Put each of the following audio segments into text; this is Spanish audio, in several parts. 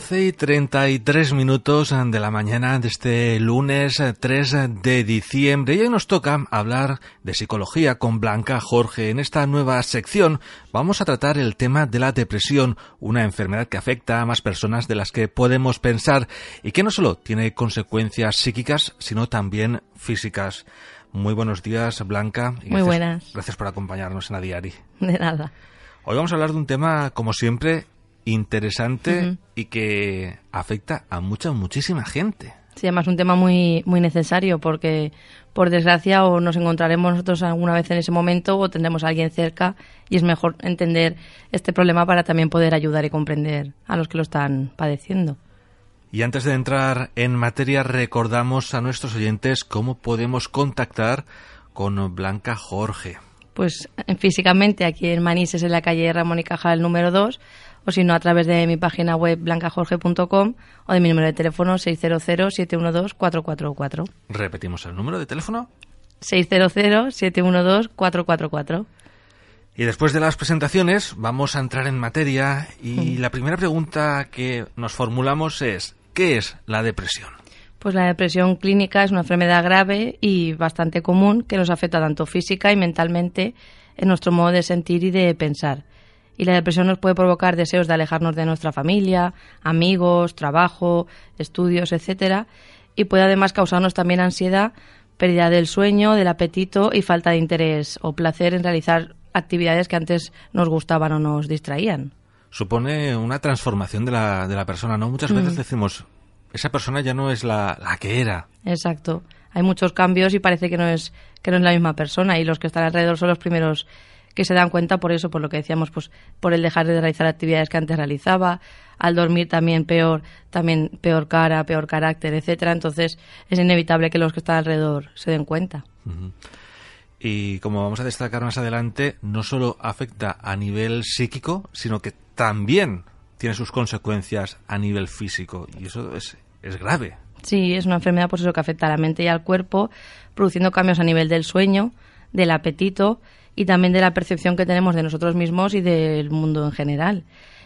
12 y 33 minutos de la mañana de este lunes 3 de diciembre y hoy nos toca hablar de psicología con Blanca Jorge. En esta nueva sección vamos a tratar el tema de la depresión, una enfermedad que afecta a más personas de las que podemos pensar y que no solo tiene consecuencias psíquicas, sino también físicas. Muy buenos días, Blanca. y Muy buenas. Gracias por acompañarnos en Adiari. De nada. Hoy vamos a hablar de un tema, como siempre, interesante y que afecta a mucha, muchísima gente. Sí, además un tema muy, muy necesario porque, por desgracia, o nos encontraremos nosotros alguna vez en ese momento o tendremos a alguien cerca y es mejor entender este problema para también poder ayudar y comprender a los que lo están padeciendo. Y antes de entrar en materia, recordamos a nuestros oyentes cómo podemos contactar con Blanca Jorge. Pues físicamente aquí en Manises, en la calle Ramón y Cajal número 2, o si no a través de mi página web blancajorge.com o de mi número de teléfono 600-712-444. Repetimos el número de teléfono. 600-712-444. Y después de las presentaciones vamos a entrar en materia y la primera pregunta que nos formulamos es ¿qué es la depresión? Pues la depresión clínica es una enfermedad grave y bastante común que nos afecta tanto física y mentalmente en nuestro modo de sentir y de pensar y la depresión nos puede provocar deseos de alejarnos de nuestra familia, amigos, trabajo, estudios, etcétera, y puede además causarnos también ansiedad, pérdida del sueño, del apetito y falta de interés o placer en realizar actividades que antes nos gustaban o nos distraían. Supone una transformación de la, de la persona, ¿no? Muchas veces decimos, esa persona ya no es la, la que era. Exacto. Hay muchos cambios y parece que no es que no es la misma persona y los que están alrededor son los primeros que se dan cuenta por eso, por lo que decíamos, pues por el dejar de realizar actividades que antes realizaba, al dormir también peor, también peor cara, peor carácter, etcétera. Entonces es inevitable que los que están alrededor se den cuenta. Y como vamos a destacar más adelante, no solo afecta a nivel psíquico, sino que también tiene sus consecuencias a nivel físico. Y eso es, es grave. Sí, es una enfermedad por pues eso que afecta a la mente y al cuerpo, produciendo cambios a nivel del sueño, del apetito y también de la percepción que tenemos de nosotros mismos y del mundo en general.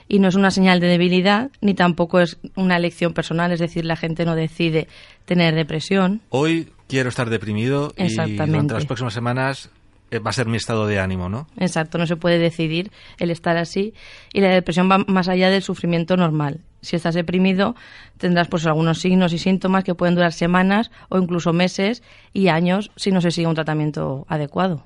Y no es una señal de debilidad ni tampoco es una elección personal, es decir, la gente no decide tener depresión. Hoy quiero estar deprimido y durante las próximas semanas eh, va a ser mi estado de ánimo, ¿no? Exacto, no se puede decidir el estar así y la depresión va más allá del sufrimiento normal. Si estás deprimido, tendrás pues algunos signos y síntomas que pueden durar semanas o incluso meses y años si no se sigue un tratamiento adecuado.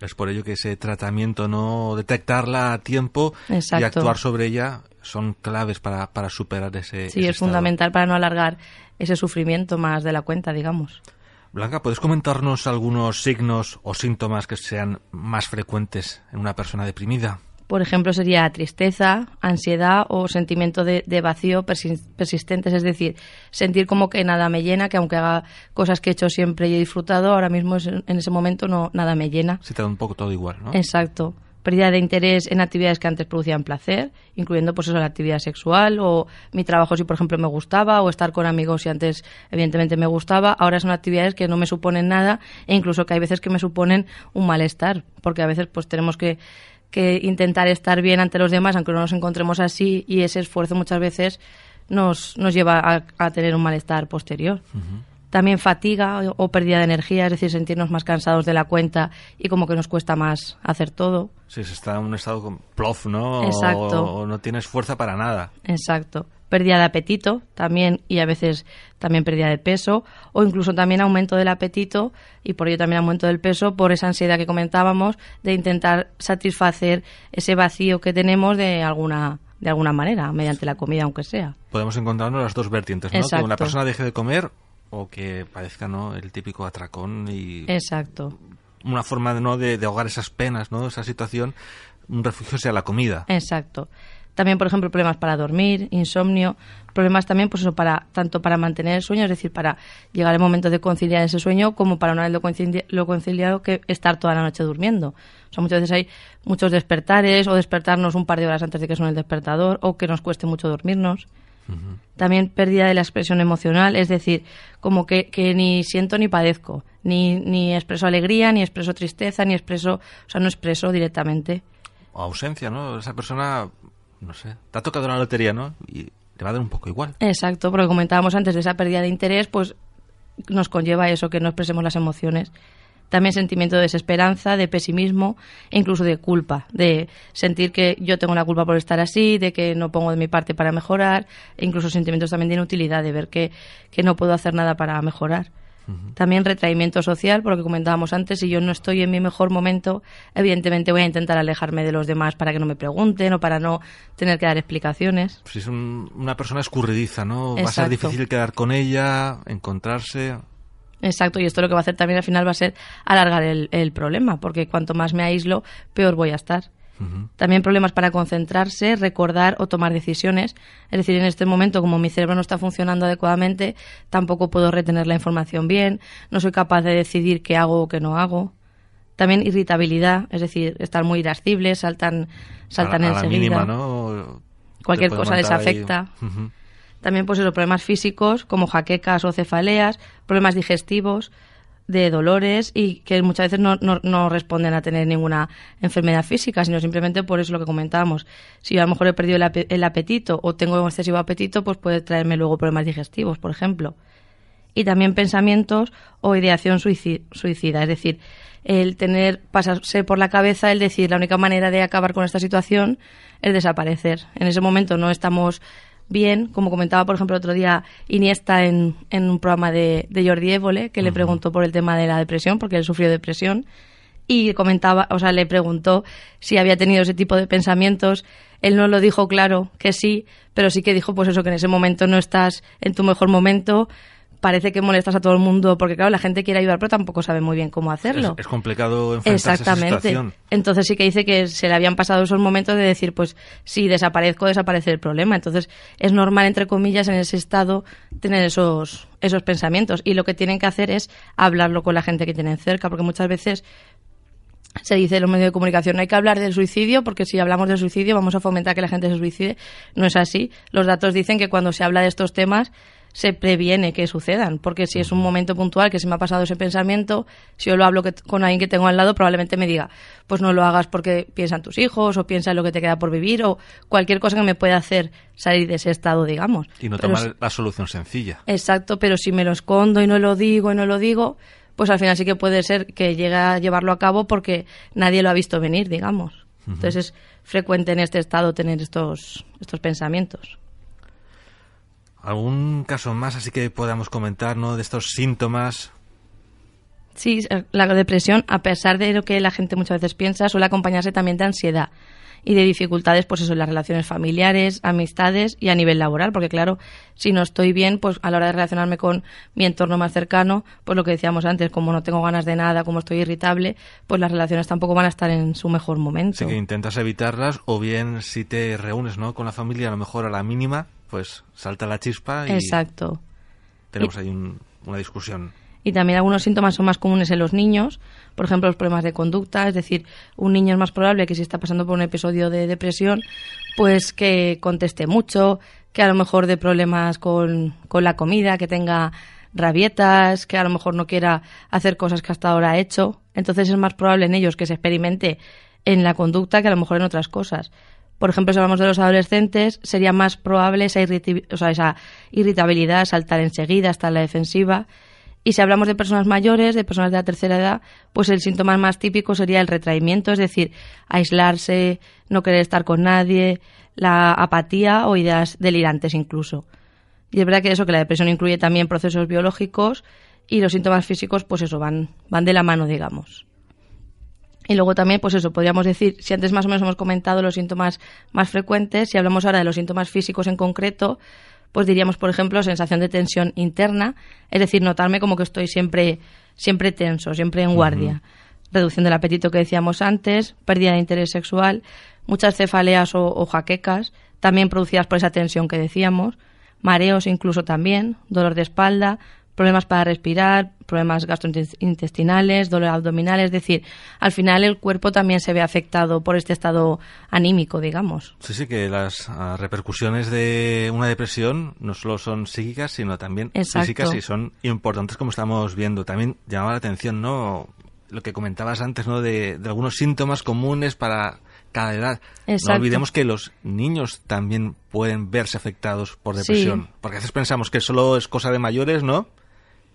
Es por ello que ese tratamiento, no detectarla a tiempo y actuar sobre ella, son claves para, para superar ese. Sí, es fundamental para no alargar ese sufrimiento más de la cuenta, digamos. Blanca, ¿puedes comentarnos algunos signos o síntomas que sean más frecuentes en una persona deprimida? Por ejemplo, sería tristeza, ansiedad o sentimiento de, vacío persistentes, es decir, sentir como que nada me llena, que aunque haga cosas que he hecho siempre y he disfrutado, ahora mismo en ese momento no nada me llena. Se te da un poco todo igual, ¿no? Exacto. Pérdida de interés en actividades que antes producían placer, incluyendo pues eso, la actividad sexual o mi trabajo si por ejemplo me gustaba o estar con amigos si antes evidentemente me gustaba, ahora son actividades que no me suponen nada e incluso que hay veces que me suponen un malestar, porque a veces pues tenemos que que intentar estar bien ante los demás, aunque no nos encontremos así, y ese esfuerzo muchas veces nos, nos lleva a, tener un malestar posterior. También fatiga o, pérdida de energía, es decir, sentirnos más cansados de la cuenta y como que nos cuesta más hacer todo. Sí, se está en un estado con plof, ¿no? Exacto. o no tienes fuerza para nada. Exacto pérdida de apetito también y a veces también pérdida de peso o incluso también aumento del apetito y por ello también aumento del peso por esa ansiedad que comentábamos de intentar satisfacer ese vacío que tenemos de alguna de alguna manera mediante la comida aunque sea. Podemos encontrarnos las dos vertientes, ¿no? Que una persona deje de comer o que padezca ¿no? el típico atracón y Exacto una forma de, ¿no? de, de ahogar esas penas, ¿no? esa situación, un refugio sea la comida. Exacto. También, por ejemplo, problemas para dormir, insomnio, problemas también, pues eso, para, tanto para mantener el sueño, es decir, para llegar el momento de conciliar ese sueño, como para una vez lo, concili- lo conciliado, que estar toda la noche durmiendo. O sea, muchas veces hay muchos despertares, o despertarnos un par de horas antes de que suene el despertador, o que nos cueste mucho dormirnos. También pérdida de la expresión emocional, es decir, como que, que ni siento ni padezco, ni, ni expreso alegría, ni expreso tristeza, ni expreso, o sea, no expreso directamente. O ausencia, ¿no? Esa persona, no sé, te ha tocado la lotería, ¿no? Y te va a dar un poco igual. Exacto, porque comentábamos antes de esa pérdida de interés, pues nos conlleva eso, que no expresemos las emociones. También sentimiento de desesperanza, de pesimismo e incluso de culpa, de sentir que yo tengo la culpa por estar así, de que no pongo de mi parte para mejorar, e incluso sentimientos también de inutilidad, de ver que, que no puedo hacer nada para mejorar. También retraimiento social, por lo que comentábamos antes, si yo no estoy en mi mejor momento, evidentemente voy a intentar alejarme de los demás para que no me pregunten o para no tener que dar explicaciones. Si es un- una persona escurridiza, ¿no? Va a ser difícil quedar con ella, encontrarse. Exacto, y esto lo que va a hacer también al final va a ser alargar el, el problema, porque cuanto más me aíslo, peor voy a estar. También problemas para concentrarse, recordar o tomar decisiones. Es decir, en este momento, como mi cerebro no está funcionando adecuadamente, tampoco puedo retener la información bien, no soy capaz de decidir qué hago o qué no hago. También irritabilidad, es decir, estar muy irascibles, saltan, saltan a, la enseguida. mínima, ¿no? Cualquier cosa les afecta. También, pues eso, problemas físicos como jaquecas o cefaleas, problemas digestivos, de dolores y que muchas veces no, no, responden a tener ninguna enfermedad física, sino simplemente por eso lo que comentábamos. Si a lo mejor he perdido el, el apetito o tengo excesivo apetito, pues puede traerme luego problemas digestivos, por ejemplo. Y también pensamientos o ideación suici- suicida, es decir, el tener, pasarse por la cabeza, el decir, la única manera de acabar con esta situación es desaparecer. En ese momento no estamos bien, como comentaba, por ejemplo, el otro día Iniesta en, en un programa de, de Jordi Évole, que le preguntó por el tema de la depresión, porque él sufrió depresión, y comentaba, o sea, le preguntó si había tenido ese tipo de pensamientos. Él no lo dijo claro que sí, pero sí que dijo, pues eso, que en ese momento no estás en tu mejor momento, parece que molestas a todo el mundo, porque claro, la gente quiere ayudar, pero tampoco sabe muy bien cómo hacerlo. Es, es complicado enfrentarse a esa situación. Entonces sí que dice que se le habían pasado esos momentos de decir, pues si desaparezco, desaparece el problema. Entonces es normal, entre comillas, en ese estado tener esos, esos pensamientos. Y lo que tienen que hacer es hablarlo con la gente que tienen cerca, porque muchas veces se dice en los medios de comunicación no hay que hablar del suicidio porque si hablamos del suicidio vamos a fomentar que la gente se suicide. No es así. Los datos dicen que cuando se habla de estos temas se previene que sucedan, porque si es un momento puntual que se me ha pasado ese pensamiento, si yo lo hablo que- con alguien que tengo al lado, probablemente me diga, pues no lo hagas porque piensan tus hijos o piensa en lo que te queda por vivir o cualquier cosa que me pueda hacer salir de ese estado, digamos. Y no Pero tomar la solución sencilla. Exacto, pero si me lo escondo y no lo digo y no lo digo, pues al final sí que puede ser que llegue a llevarlo a cabo porque nadie lo ha visto venir, digamos. Entonces es frecuente en este estado tener estos, estos pensamientos. ¿Algún caso más así que podamos comentar, ¿no? De estos síntomas. Sí, eh, la depresión, a pesar de lo que la gente muchas veces piensa, suele acompañarse también de ansiedad y de dificultades, pues eso, en las relaciones familiares, amistades y a nivel laboral, porque claro, si no estoy bien, pues a la hora de relacionarme con mi entorno más cercano, pues lo que decíamos antes, como no tengo ganas de nada, como estoy irritable, pues las relaciones tampoco van a estar en su mejor momento. Así que intentas evitarlas o bien si te reúnes, ¿no? Con la familia, a lo mejor a la mínima, pues salta la chispa y Exacto. tenemos ahí un- una discusión. Y también algunos síntomas son más comunes en los niños, por ejemplo, los problemas de conducta, es decir, un niño es más probable que si está pasando por un episodio de depresión, pues que conteste mucho, que a lo mejor de problemas con, con la comida, que tenga rabietas, que a lo mejor no quiera hacer cosas que hasta ahora ha hecho. Entonces es más probable en ellos que se experimente en la conducta que a lo mejor en otras cosas. Por ejemplo, si hablamos de los adolescentes, sería más probable esa, irritabilidad, saltar enseguida, estar en la defensiva. Y si hablamos de personas mayores, de personas de la tercera edad, pues el síntoma más típico sería el retraimiento, es decir, aislarse, no querer estar con nadie, la apatía o ideas delirantes incluso. Y es verdad que eso, que la depresión incluye también procesos biológicos y los síntomas físicos, pues eso, van, van de la mano, digamos. Y luego también, pues eso, podríamos decir, si antes más o menos hemos comentado los síntomas más frecuentes, si hablamos ahora de los síntomas físicos en concreto, pues diríamos, por ejemplo, sensación de tensión interna, es decir, notarme como que estoy siempre, siempre tenso, siempre en guardia. reducción del apetito que decíamos antes, pérdida de interés sexual, muchas cefaleas o, o jaquecas, también producidas por esa tensión que decíamos, mareos incluso también, dolor de espalda, problemas para respirar, problemas gastrointestinales, dolor abdominal, es decir, al final el cuerpo también se ve afectado por este estado anímico, digamos. Sí, sí, que las ah, repercusiones de una depresión no solo son psíquicas, sino también Exacto. físicas y son importantes como estamos viendo. También llamaba la atención, ¿no? Lo que comentabas antes, ¿no? De, de algunos síntomas comunes para cada edad. No olvidemos que los niños también pueden verse afectados por Sí. depresión. Porque a veces pensamos que solo es cosa de mayores, ¿no?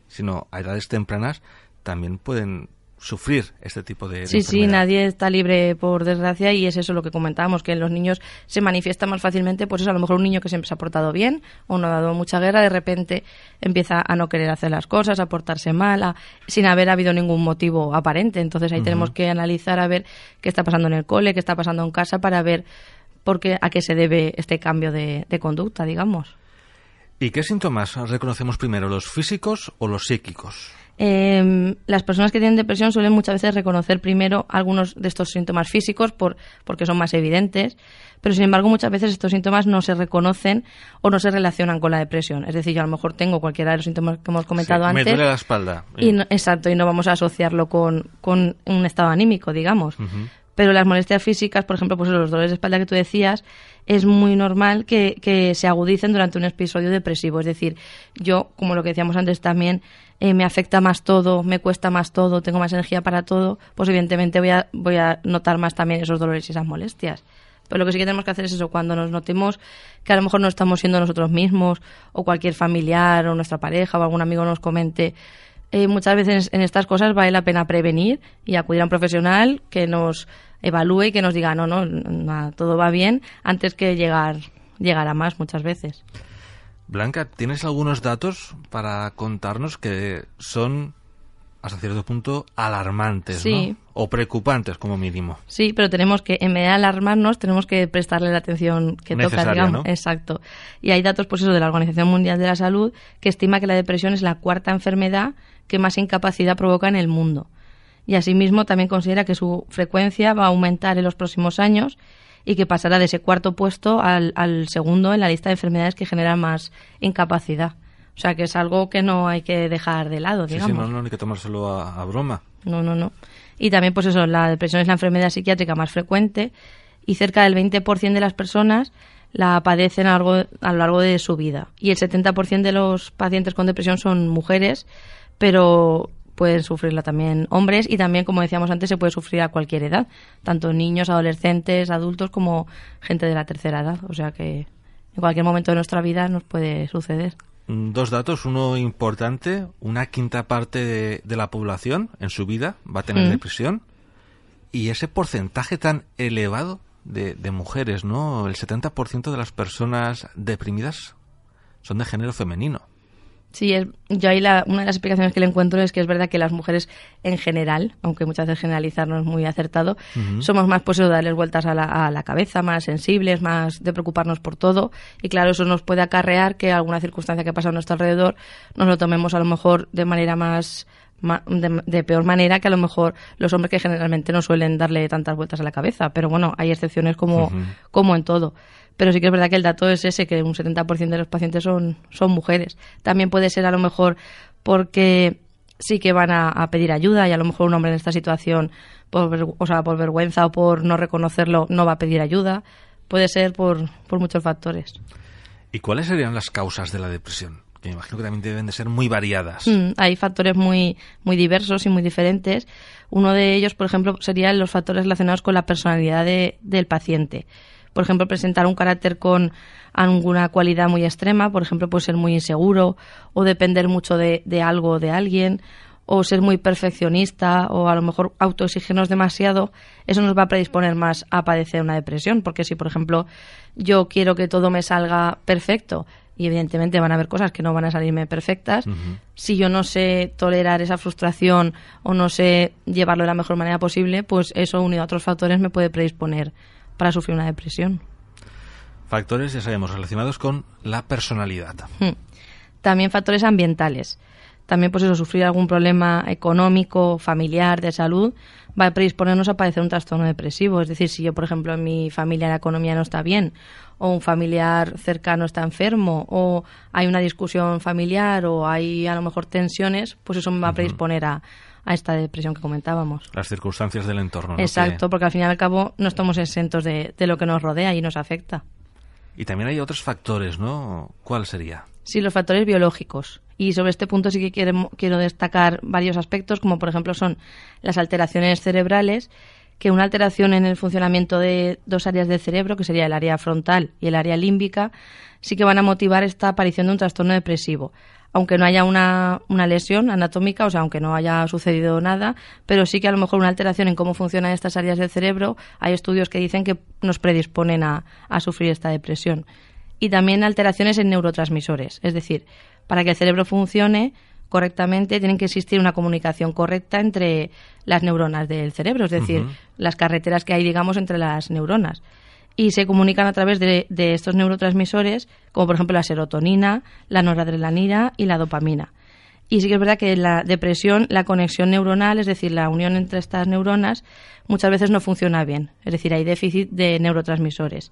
Sino a edades tempranas también pueden sufrir este tipo de, de Sí, sí, nadie está libre por desgracia y es eso lo que comentábamos, que en los niños se manifiesta más fácilmente, pues eso, a lo mejor un niño que siempre se ha portado bien o no ha dado mucha guerra, de repente empieza a no querer hacer las cosas, a portarse mal, a- sin haber habido ningún motivo aparente. Entonces ahí tenemos que analizar a ver qué está pasando en el cole, qué está pasando en casa para ver por qué, a qué se debe este cambio de, de conducta, digamos. ¿Y qué síntomas reconocemos primero, los físicos o los psíquicos? Eh, las personas que tienen depresión suelen muchas veces reconocer primero algunos de estos síntomas físicos por, porque son más evidentes, pero sin embargo muchas veces estos síntomas no se reconocen o no se relacionan con la depresión. Es decir, yo a lo mejor tengo cualquiera de los síntomas que hemos comentado Sí, antes. Me duele la espalda. Y no- exacto, y no vamos a asociarlo con, con un estado anímico, digamos. Pero las molestias físicas, por ejemplo, pues los dolores de espalda que tú decías, es muy normal que, se agudicen durante un episodio depresivo. Es decir, yo, como lo que decíamos antes también, eh, me afecta más todo, me cuesta más todo, tengo más energía para todo, pues evidentemente voy a, voy a notar más también esos dolores y esas molestias. Pero lo que sí que tenemos que hacer es eso, cuando nos notemos que a lo mejor no estamos siendo nosotros mismos, o cualquier familiar, o nuestra pareja, o algún amigo nos comente, eh, muchas veces en estas cosas vale la pena prevenir y acudir a un profesional que nos evalúe y que nos diga, no, no, todo va bien, antes que llegar, llegar a más muchas veces. Blanca, ¿tienes algunos datos para contarnos que son hasta cierto punto alarmantes, Sí. ¿no? O preocupantes como mínimo. Sí, pero tenemos que, en vez de alarmarnos, tenemos que prestarle la atención que toca, digamos. ¿no? Exacto. Y hay datos, pues eso, de la Organización Mundial de la Salud, que estima que la depresión es la cuarta enfermedad que más incapacidad provoca en el mundo. Y asimismo también considera que su frecuencia va a aumentar en los próximos años y que pasará de ese cuarto puesto al, al segundo en la lista de enfermedades que generan más incapacidad. O sea que es algo que no hay que dejar de lado, digamos. sí, no, no, ni que tomárselo a, a broma. No, no, no. Y también, pues eso, la depresión es la enfermedad psiquiátrica más frecuente y cerca del 20% de las personas la padecen a lo largo, a lo largo de su vida. Y el 70% de los pacientes con depresión son mujeres, pero pueden sufrirla también hombres y también, como decíamos antes, se puede sufrir a cualquier edad, tanto niños, adolescentes, adultos como gente de la tercera edad. O sea que en cualquier momento de nuestra vida nos puede suceder. Mm, Dos datos, uno importante, una quinta parte de, de la población en su vida va a tener Mm. depresión y ese porcentaje tan elevado de, de mujeres, ¿no? El 70% de las personas deprimidas son de género femenino. Sí, es, yo ahí la, una de las explicaciones que le encuentro es que es verdad que las mujeres en general, aunque muchas veces generalizar no es muy acertado, somos más pues eso, darles vueltas a la, a la cabeza, más sensibles, más de preocuparnos por todo. Y claro, eso nos puede acarrear que alguna circunstancia que pasa a nuestro alrededor nos lo tomemos a lo mejor de manera más de, de peor manera que a lo mejor los hombres que generalmente no suelen darle tantas vueltas a la cabeza. Pero bueno, hay excepciones como, como en todo. Pero sí que es verdad que el dato es ese, que un 70% de los pacientes son, son mujeres. También puede ser a lo mejor porque sí que van a, a pedir ayuda y a lo mejor un hombre en esta situación, por, o sea, por vergüenza o por no reconocerlo, no va a pedir ayuda. Puede ser por, por muchos factores. ¿Y cuáles serían las causas de la depresión? Me imagino que también deben de ser muy variadas. Mm, hay factores muy, muy diversos y muy diferentes. Uno de ellos, por ejemplo, serían los factores relacionados con la personalidad de- del paciente. Por ejemplo, presentar un carácter con alguna cualidad muy extrema, por ejemplo, puede ser muy inseguro o depender mucho de, de algo o de alguien o ser muy perfeccionista o a lo mejor autoexigirnos demasiado, eso nos va a predisponer más a padecer una depresión, porque si por ejemplo yo quiero que todo me salga perfecto y evidentemente van a haber cosas que no van a salirme perfectas, si yo no sé tolerar esa frustración o no sé llevarlo de la mejor manera posible, pues eso unido a otros factores me puede predisponer para sufrir una depresión. Factores, ya sabemos, relacionados con la personalidad. Hmm. También factores ambientales. también pues eso, sufrir algún problema económico, familiar, de salud, va a predisponernos a padecer un trastorno depresivo. Es decir, si yo, por ejemplo, en mi familia la economía no está bien, o un familiar cercano está enfermo, o hay una discusión familiar, o hay a lo mejor tensiones, pues eso me va a predisponer a, a esta depresión que comentábamos. Las circunstancias del entorno. Exacto, porque al fin y al cabo no estamos exentos de, de lo que nos rodea y nos afecta. Y también hay otros factores, ¿no? ¿Cuál sería? Sí, los factores biológicos. Y sobre este punto sí que quiero, quiero destacar varios aspectos, como por ejemplo son las alteraciones cerebrales, que una alteración en el funcionamiento de dos áreas del cerebro, que sería el área frontal y el área límbica, sí que van a motivar esta aparición de un trastorno depresivo. Aunque no haya una, una lesión anatómica, o sea, aunque no haya sucedido nada, pero sí que a lo mejor una alteración en cómo funcionan estas áreas del cerebro, hay estudios que dicen que nos predisponen a, a sufrir esta depresión. Y también alteraciones en neurotransmisores, es decir, para que el cerebro funcione correctamente tiene que existir una comunicación correcta entre las neuronas del cerebro, es decir, las carreteras que hay, digamos, entre las neuronas. Y se comunican a través de, de estos neurotransmisores, como por ejemplo la serotonina, la noradrenalina y la dopamina. Y sí que es verdad que en la depresión, la conexión neuronal, es decir, la unión entre estas neuronas, muchas veces no funciona bien. Es decir, hay déficit de neurotransmisores.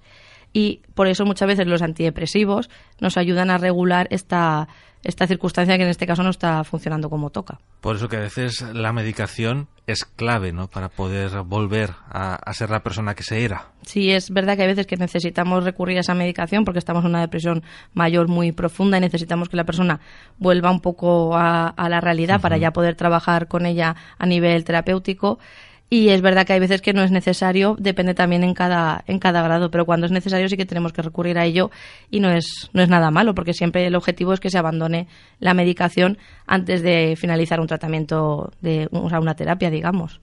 Y por eso muchas veces los antidepresivos nos ayudan a regular esta, esta circunstancia que en este caso no está funcionando como toca. Por eso que a veces la medicación es clave, ¿no? Para poder volver a, a ser la persona que se era. Sí, es verdad que hay veces que necesitamos recurrir a esa medicación porque estamos en una depresión mayor muy profunda y necesitamos que la persona vuelva un poco a, a la realidad para ya poder trabajar con ella a nivel terapéutico. Y es verdad que hay veces que no es necesario, depende también en cada, en cada grado, pero cuando es necesario sí que tenemos que recurrir a ello y no es, no es nada malo, porque siempre el objetivo es que se abandone la medicación antes de finalizar un tratamiento, de, o sea, una terapia, digamos.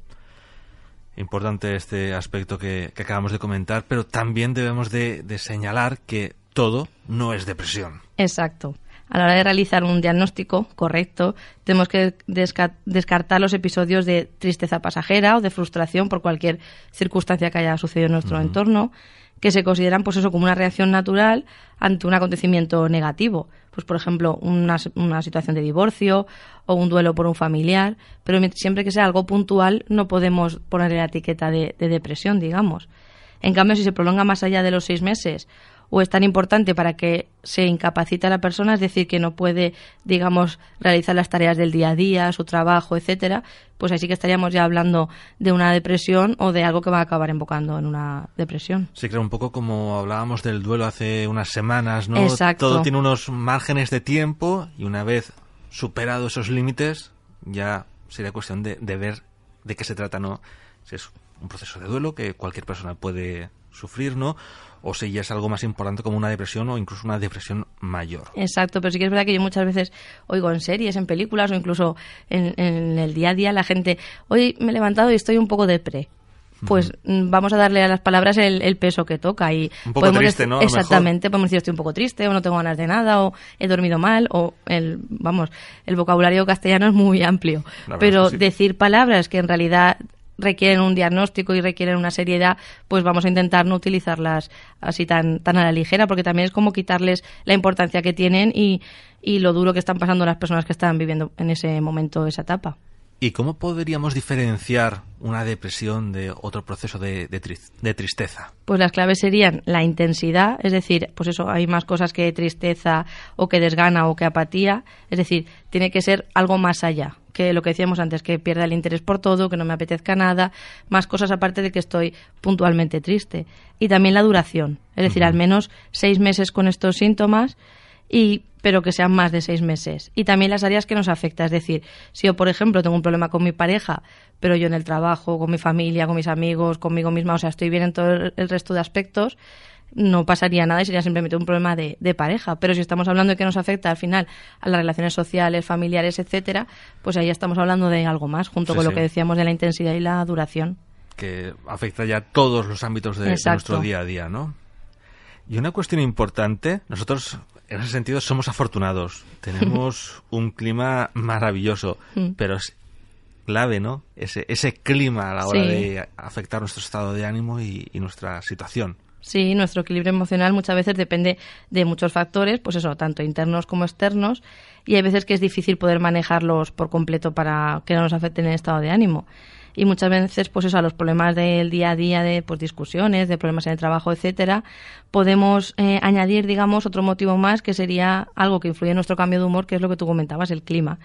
Importante este aspecto que, que acabamos de comentar, pero también debemos de, de señalar que todo no es depresión. Exacto. A la hora de realizar un diagnóstico correcto, tenemos que desca- descartar los episodios de tristeza pasajera o de frustración por cualquier circunstancia que haya sucedido en nuestro entorno, que se consideran pues eso como una reacción natural ante un acontecimiento negativo. Pues por ejemplo, una, situación de divorcio o un duelo por un familiar, pero siempre que sea algo puntual no podemos ponerle la etiqueta de, de depresión, digamos. En cambio, si se prolonga más allá de los seis meses o es tan importante para que se incapacite a la persona, es decir, que no puede, digamos, realizar las tareas del día a día, su trabajo, etcétera, pues ahí sí que estaríamos ya hablando de una depresión o de algo que va a acabar embocando en una depresión. Sí, creo un poco como hablábamos del duelo hace unas semanas, ¿no? Exacto. Todo tiene unos márgenes de tiempo y una vez superados esos límites, ya sería cuestión de, de ver de qué se trata, ¿no? Si es un proceso de duelo que cualquier persona puede sufrir, ¿no? O si ya es algo más importante como una depresión o incluso una depresión mayor. Exacto, pero sí que es verdad que yo muchas veces oigo en series, en películas o incluso en, en el día a día la gente, hoy me he levantado y estoy un poco depre. Pues mm, vamos a darle a las palabras el, el peso que toca y Un poco podemos triste, ¿no? Exactamente, podemos decir estoy un poco triste o no tengo ganas de nada o he dormido mal o el vamos, el vocabulario castellano es muy amplio, pero sí. decir palabras que en realidad requieren un diagnóstico y requieren una seriedad, pues vamos a intentar no utilizarlas así tan, tan a la ligera, porque también es como quitarles la importancia que tienen y, y lo duro que están pasando las personas que están viviendo en ese momento esa etapa. ¿Y cómo podríamos diferenciar una depresión de otro proceso de, de tris- de tristeza? Pues las claves serían la intensidad, es decir, pues eso, hay más cosas que tristeza o que desgana o que apatía, es decir, tiene que ser algo más allá que lo que decíamos antes, que pierda el interés por todo, que no me apetezca nada, más cosas aparte de que estoy puntualmente triste. Y también la duración, es decir, al menos seis meses con estos síntomas y pero que sean más de seis meses. Y también las áreas que nos afecta, es decir, si yo, por ejemplo, tengo un problema con mi pareja, pero yo en el trabajo, con mi familia, con mis amigos, conmigo misma, o sea, estoy bien en todo el el resto de aspectos, no pasaría nada y sería simplemente un problema de, de pareja. Pero si estamos hablando de que nos afecta al final a las relaciones sociales, familiares, etcétera, pues ahí estamos hablando de algo más, junto Sí, con lo que decíamos de la intensidad y la duración. que afecta ya todos los ámbitos de, nuestro día a día, ¿no? Y una cuestión importante, nosotros en ese sentido somos afortunados, tenemos un clima maravilloso, Mm. pero es clave, ¿no? Ese, ese clima a la hora Sí. de afectar nuestro estado de ánimo y, y nuestra situación. Sí, nuestro equilibrio emocional muchas veces depende de muchos factores, pues eso, tanto internos como externos, y hay veces que es difícil poder manejarlos por completo para que no nos afecten el estado de ánimo. Y muchas veces, pues eso, a los problemas del día a día, de pues, discusiones, de problemas en el trabajo, etcétera, podemos eh, añadir, digamos, otro motivo más que sería algo que influye en nuestro cambio de humor, que es lo que tú comentabas, el clima.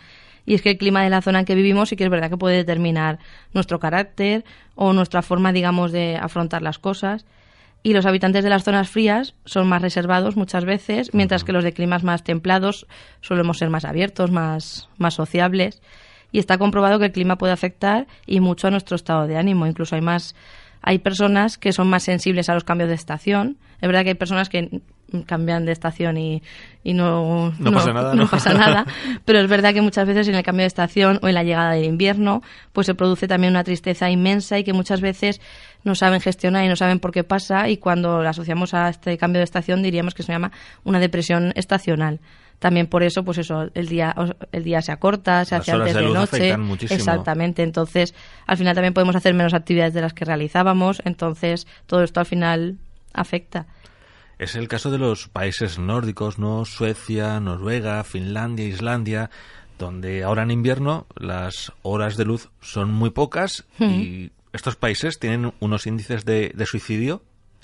Y es que el clima de la zona en que vivimos sí que es verdad que puede determinar nuestro carácter o nuestra forma, digamos, de afrontar las cosas y los habitantes de las zonas frías son más reservados muchas veces, mientras que los de climas más templados solemos ser más abiertos, más, más sociables. Y está comprobado que el clima puede afectar y mucho a nuestro estado de ánimo. Incluso hay más, hay personas que son más sensibles a los cambios de estación. Es verdad que hay personas que cambian de estación y, no, no, pasa nada, no, pasa nada. Pero es verdad que muchas veces en el cambio de estación o en la llegada del invierno, pues se produce también una tristeza inmensa y que muchas veces no saben gestionar y no saben por qué pasa y cuando la asociamos a este cambio de estación diríamos que se llama una depresión estacional. También por eso pues eso el día el día se acorta se hace antes de, noche. exactamente. Entonces al final también podemos hacer menos actividades de las que realizábamos. Entonces todo esto al final afecta es el caso de los países nórdicos, ¿no? Suecia, Noruega, Finlandia, Islandia, donde ahora en invierno las horas de luz son muy pocas y estos países tienen unos índices de, suicidio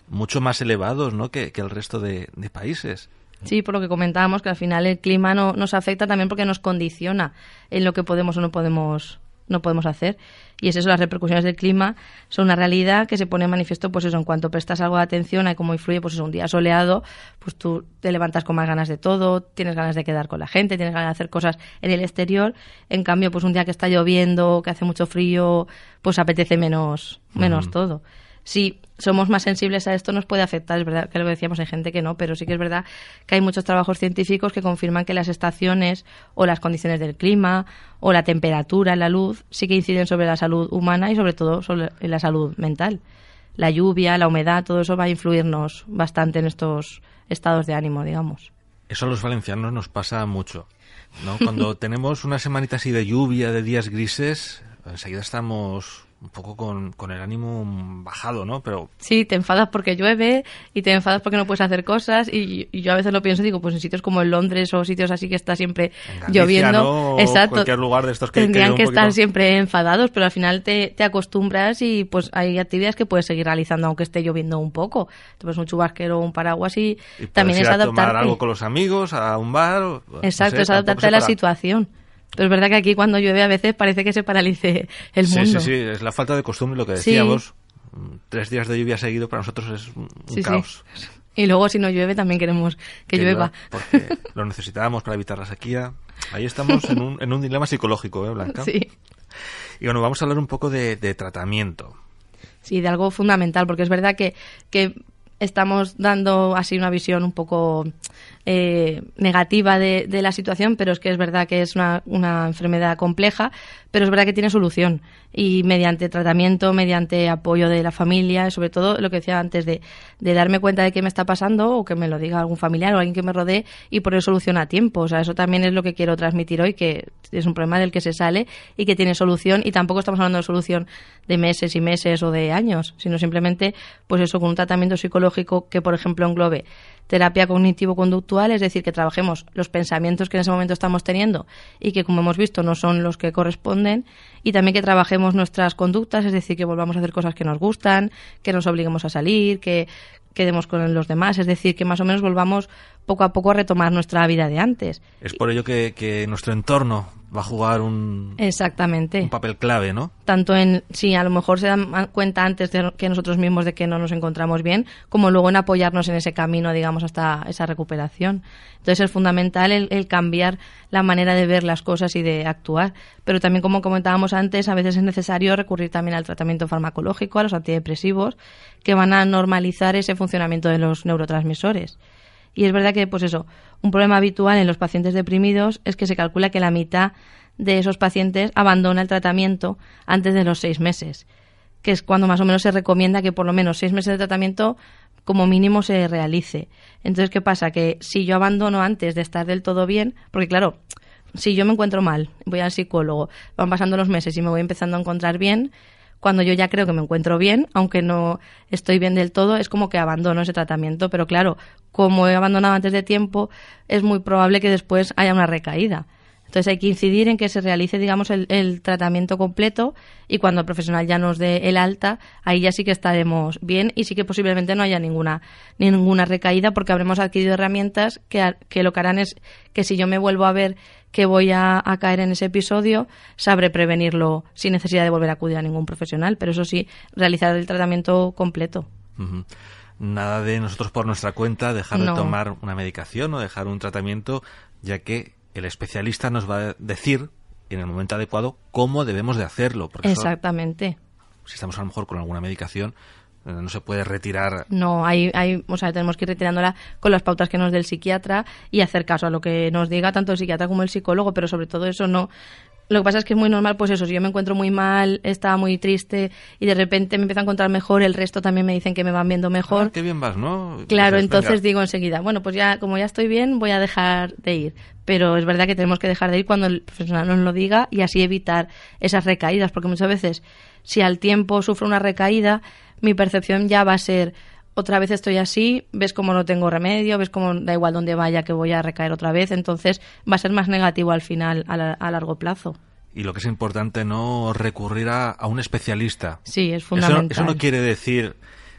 mucho más elevados ¿no? que, el resto de, países. Sí, por lo que comentábamos, que al final el clima no, nos afecta también porque nos condiciona en lo que podemos o no podemos no podemos hacer. Y es eso, las repercusiones del clima son una realidad que se pone en manifiesto, pues eso, en cuanto prestas algo de atención a cómo influye, pues es un día soleado, pues tú te levantas con más ganas de todo, tienes ganas de quedar con la gente, tienes ganas de hacer cosas en el exterior. En cambio, pues un día que está lloviendo, que hace mucho frío, pues apetece menos, menos todo si somos más sensibles a esto nos puede afectar. Es verdad que lo decíamos, hay gente que no, pero sí que es verdad que hay muchos trabajos científicos que confirman que las estaciones o las condiciones del clima o la temperatura, la luz, sí que inciden sobre la salud humana y sobre todo sobre la salud mental. La lluvia, la humedad, todo eso va a influirnos bastante en estos estados de ánimo, digamos. Eso a los valencianos nos pasa mucho. ¿no? Cuando tenemos una semanita así de lluvia, de días grises, enseguida estamos un poco con, con, el ánimo bajado, ¿no? Pero sí, te enfadas porque llueve y te enfadas porque no puedes hacer cosas y, yo a veces lo pienso y digo, pues en sitios como en Londres o sitios así que está siempre lloviendo, exacto, cualquier lugar de estos que tendrían que, estar siempre enfadados, pero al final te, te, acostumbras y pues hay actividades que puedes seguir realizando aunque esté lloviendo un poco. Te pones un chubasquero o un paraguas y, también es adaptarte. tomar algo con los amigos, a un bar. Exacto, es adaptarte a la situación. Pero es verdad que aquí cuando llueve a veces parece que se paralice el mundo. Sí, sí, sí, es la falta de costumbre lo que decíamos. Tres días de lluvia seguido para nosotros es un caos. Y luego si no llueve también queremos que, llueva. Porque lo necesitábamos para evitar la sequía. Ahí estamos en un, en un dilema psicológico, ¿eh, Blanca? Sí. Y bueno, vamos a hablar un poco de, de tratamiento. Sí, de algo fundamental, porque es verdad que, que estamos dando así una visión un poco eh, negativa de, de, la situación, pero es que es verdad que es una, enfermedad compleja, pero es verdad que tiene solución y mediante tratamiento, mediante apoyo de la familia, sobre todo lo que decía antes de, de darme cuenta de qué me está pasando o que me lo diga algún familiar o alguien que me rodee y poner solución a tiempo. O sea, eso también es lo que quiero transmitir hoy, que es un problema del que se sale y que tiene solución y tampoco estamos hablando de solución de meses y meses o de años, sino simplemente, pues eso, con un tratamiento psicológico que, por ejemplo, englobe terapia cognitivo-conductual, es decir, que trabajemos los pensamientos que en ese momento estamos teniendo y que, como hemos visto, no son los que corresponden, y también que trabajemos nuestras conductas, es decir, que volvamos a hacer cosas que nos gustan, que nos obliguemos a salir, que quedemos con los demás, es decir, que más o menos volvamos poco a poco a retomar nuestra vida de antes. Es por ello que, que nuestro entorno va a jugar un, Exactamente. un papel clave, ¿no? Tanto en, sí, a lo mejor se dan cuenta antes de que nosotros mismos de que no nos encontramos bien, como luego en apoyarnos en ese camino, digamos, hasta esa recuperación. Entonces es fundamental el, el cambiar la manera de ver las cosas y de actuar. Pero también, como comentábamos antes, a veces es necesario recurrir también al tratamiento farmacológico, a los antidepresivos, que van a normalizar ese funcionamiento de los neurotransmisores. Y es verdad que, pues eso, un problema habitual en los pacientes deprimidos es que se calcula que la mitad de esos pacientes abandona el tratamiento antes de los seis meses, que es cuando más o menos se recomienda que por lo menos seis meses de tratamiento como mínimo se realice. Entonces, ¿qué pasa? Que si yo abandono antes de estar del todo bien, porque claro, si yo me encuentro mal, voy al psicólogo, van pasando los meses y me voy empezando a encontrar bien, cuando yo ya creo que me encuentro bien, aunque no estoy bien del todo, es como que abandono ese tratamiento. Pero claro, como he abandonado antes de tiempo, es muy probable que después haya una recaída. Entonces hay que incidir en que se realice, digamos, el, tratamiento completo y cuando el profesional ya nos dé el alta, ahí ya sí que estaremos bien y sí que posiblemente no haya ninguna, ninguna recaída porque habremos adquirido herramientas que, que lo que harán es que si yo me vuelvo a ver que voy a, caer en ese episodio, sabré prevenirlo sin necesidad de volver a acudir a ningún profesional, pero eso sí, realizar el tratamiento completo. Nada de nosotros por nuestra cuenta dejar de tomar una medicación o dejar un tratamiento, ya que el especialista nos va a decir en el momento adecuado cómo debemos de hacerlo. Exactamente. si estamos a lo mejor con alguna medicación, eh, no se puede retirar. No, hay, hay, o sea, tenemos que ir retirándola con las pautas que nos dé el psiquiatra y hacer caso a lo que nos diga tanto el psiquiatra como el psicólogo, pero sobre todo eso no. Lo que pasa es que es muy normal, pues eso, si yo me encuentro muy mal, estaba muy triste y de repente me empiezo a encontrar mejor, el resto también me dicen que me van viendo mejor. Ah, qué bien vas, ¿no? Claro, entonces digo enseguida, bueno, pues ya, como ya estoy bien, voy a dejar de ir. Pero es verdad que tenemos que dejar de ir cuando el profesional nos lo diga y así evitar esas recaídas, porque muchas veces, si al tiempo sufro una recaída, mi percepción ya va a ser otra vez estoy así, ves como no tengo remedio, ves como da igual donde vaya que voy a recaer otra vez, entonces va a ser más negativo al final, a, largo plazo. Y lo que es importante, no recurrir a, un especialista. Sí, es fundamental. Eso, no quiere decir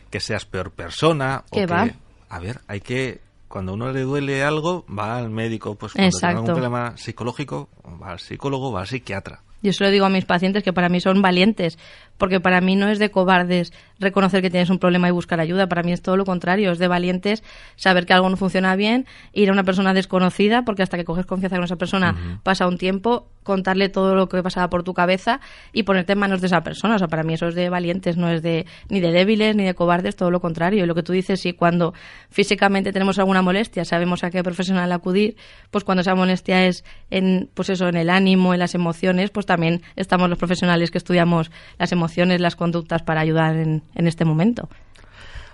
que seas peor persona o que... A ver, hay que... Cuando a uno le duele algo, va al médico, pues cuando tiene algún problema psicológico, va al psicólogo, va al psiquiatra. Yo se lo digo a mis pacientes que para mí son valientes, porque para mí no es de cobardes reconocer que tienes un problema y buscar ayuda, para mí es todo lo contrario, es de valientes saber que algo no funciona bien, ir a una persona desconocida, porque hasta que coges confianza con esa persona pasa un tiempo, contarle todo lo que pasaba por tu cabeza y ponerte en manos de esa persona. O sea, para mí eso es de valientes, no es de ni de débiles ni de cobardes, todo lo contrario. Y lo que tú dices, si cuando físicamente tenemos alguna molestia, sabemos a qué profesional acudir, pues cuando esa molestia es en, pues eso, en el ánimo, en las emociones, pues también estamos los profesionales que estudiamos las emociones, las conductas para ayudar en, en este momento.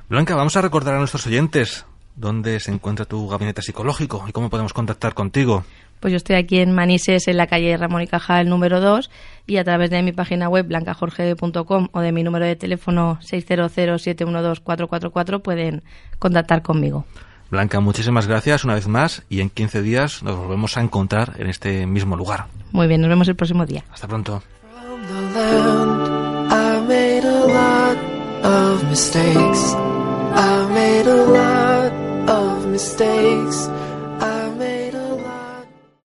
Blanca, vamos a recordar a nuestros oyentes dónde se encuentra tu gabinete psicológico y cómo podemos contactar contigo. Pues yo estoy aquí en Manises, en la calle Ramón y Cajal número 2, y a través de mi página web blancajorge.com o de mi número de teléfono 600-712-444 pueden contactar conmigo. Blanca, muchísimas gracias una vez más y en 15 días nos volvemos a encontrar en este mismo lugar. Muy bien, nos vemos el próximo día. Hasta pronto. of mistakes. I've made a lot of mistakes.